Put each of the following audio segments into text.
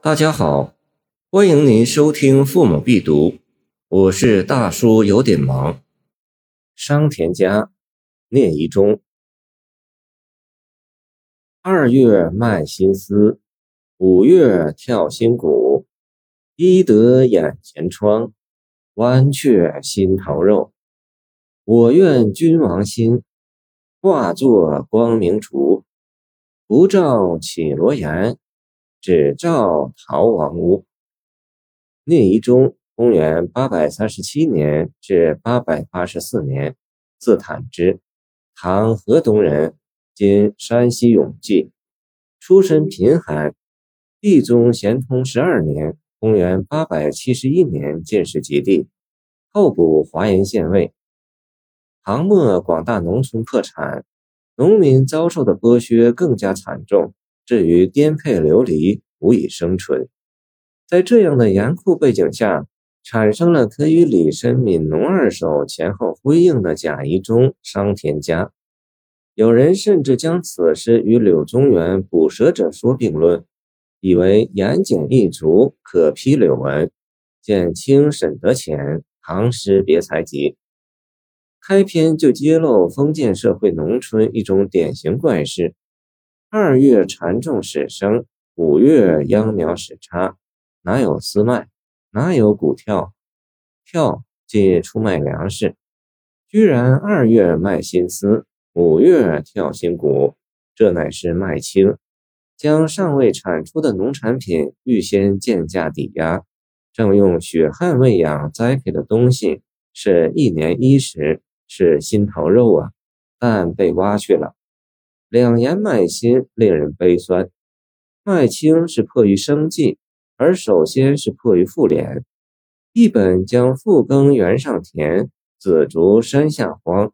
大家好，欢迎您收听《父母必读》，我是大叔，有点忙。商田家，聂夷中。二月卖新丝，五月跳新鼓。医得眼前疮，剜却心头肉。我愿君王心，化作光明烛。不照绮罗颜，只照陶王屋。聂夷中，公元八百三十七年至八百八十四年，字坦之，唐河东人，今山西永济。出身贫寒。帝宗咸通十二年，公元八百七十一年进士及第，后补华阴县尉。唐末广大农村破产。农民遭受的剥削更加惨重，至于颠沛流离，无以生存。在这样的严酷背景下，产生了可与李绅、悯农二首前后呼应的贾谊中、商田家。有人甚至将此诗与柳宗元《捕蛇者说》并论，以为言简意足，可批柳文。见清沈德潜《唐诗别裁集》。开篇就揭露封建社会农村一种典型怪事：二月蚕种始生，五月秧苗始插，哪有丝麦？哪有谷跳？跳即出卖粮食，居然二月卖新丝，五月跳新谷，这乃是卖清，将尚未产出的农产品预先贱价抵押，正用血汗喂养栽培的东西，是一年衣食。是心头肉啊，但被挖去了。两言卖心，令人悲酸。卖清是迫于生计，而首先是迫于妇联。一本将复耕原上田，子竹山下荒，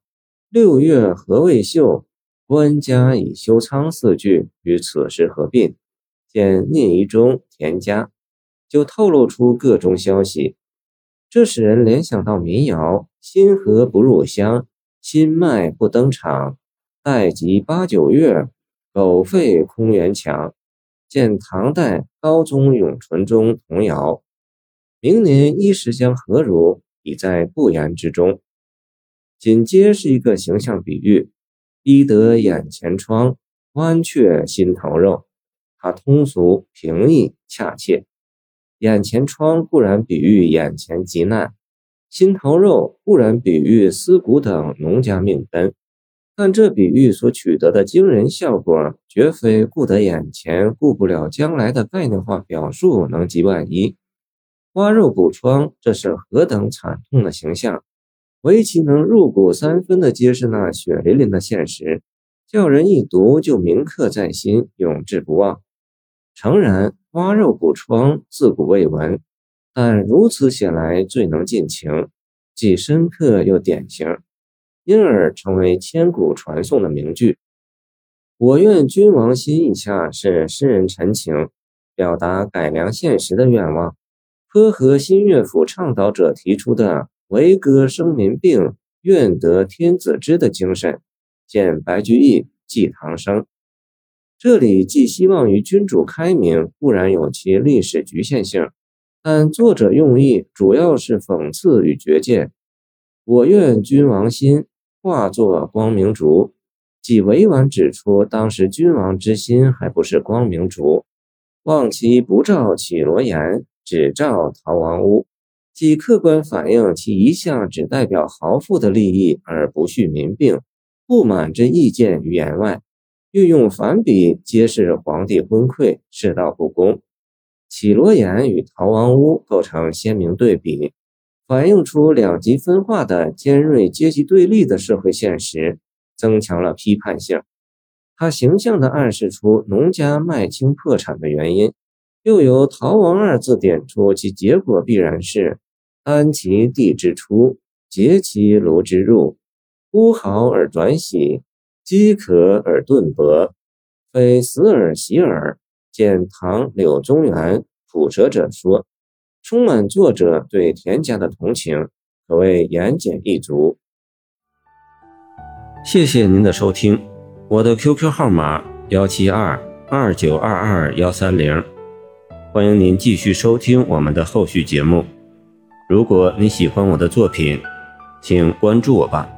六月禾未秀，官家已修仓四句与此事合并，见聂夷中田家，就透露出各种消息。这使人联想到民谣。新禾不入乡，新麦不登场。待及八九月，狗吠空园墙。见唐代高宗永淳中童谣。明年衣食将何如？已在不言之中。紧接是一个形象比喻：医得眼前疮，剜却心头肉。它通俗平易恰切。眼前疮固然比喻眼前急难。心头肉固然比喻丝谷等农家命根，但这比喻所取得的惊人效果，绝非顾得眼前、顾不了将来的概念化表述能及万一。挖肉补疮，这是何等惨痛的形象！唯其能入骨三分地揭示那血淋淋的现实，叫人一读就铭刻在心，永志不忘。诚然，挖肉补疮自古未闻。但如此写来最能尽情，既深刻又典型，因而成为千古传颂的名句。我愿君王心以下是诗人陈情，表达改良现实的愿望，颇合新乐府倡导者提出的“为歌生民病，愿得天子知”的精神。见白居易寄唐生。这里寄希望于君主开明，固然有其历史局限性。但作者用意主要是讽刺与绝见。我愿君王心化作光明烛，即委婉指出当时君王之心还不是光明烛，望其不照绮罗颜，只照逃亡屋，即客观反映其一向只代表豪富的利益而不恤民病，不满之意见于言外，运用反比揭示皇帝昏聩，世道不公。绮罗颜与逃亡屋构成鲜明对比，反映出两极分化的尖锐阶级对立的社会现实，增强了批判性。它形象地暗示出农家卖清破产的原因，又由“陶王”二字点出其结果必然是：安其地之出，竭其庐之入，孤豪而转喜，饥渴而顿薄，非死而喜耳。见唐柳宗元《捕蛇者说》，充满作者对田家的同情，可谓言简意足。谢谢您的收听，我的 QQ 号码幺七二二九二二幺三零。欢迎您继续收听我们的后续节目。如果你喜欢我的作品，请关注我吧。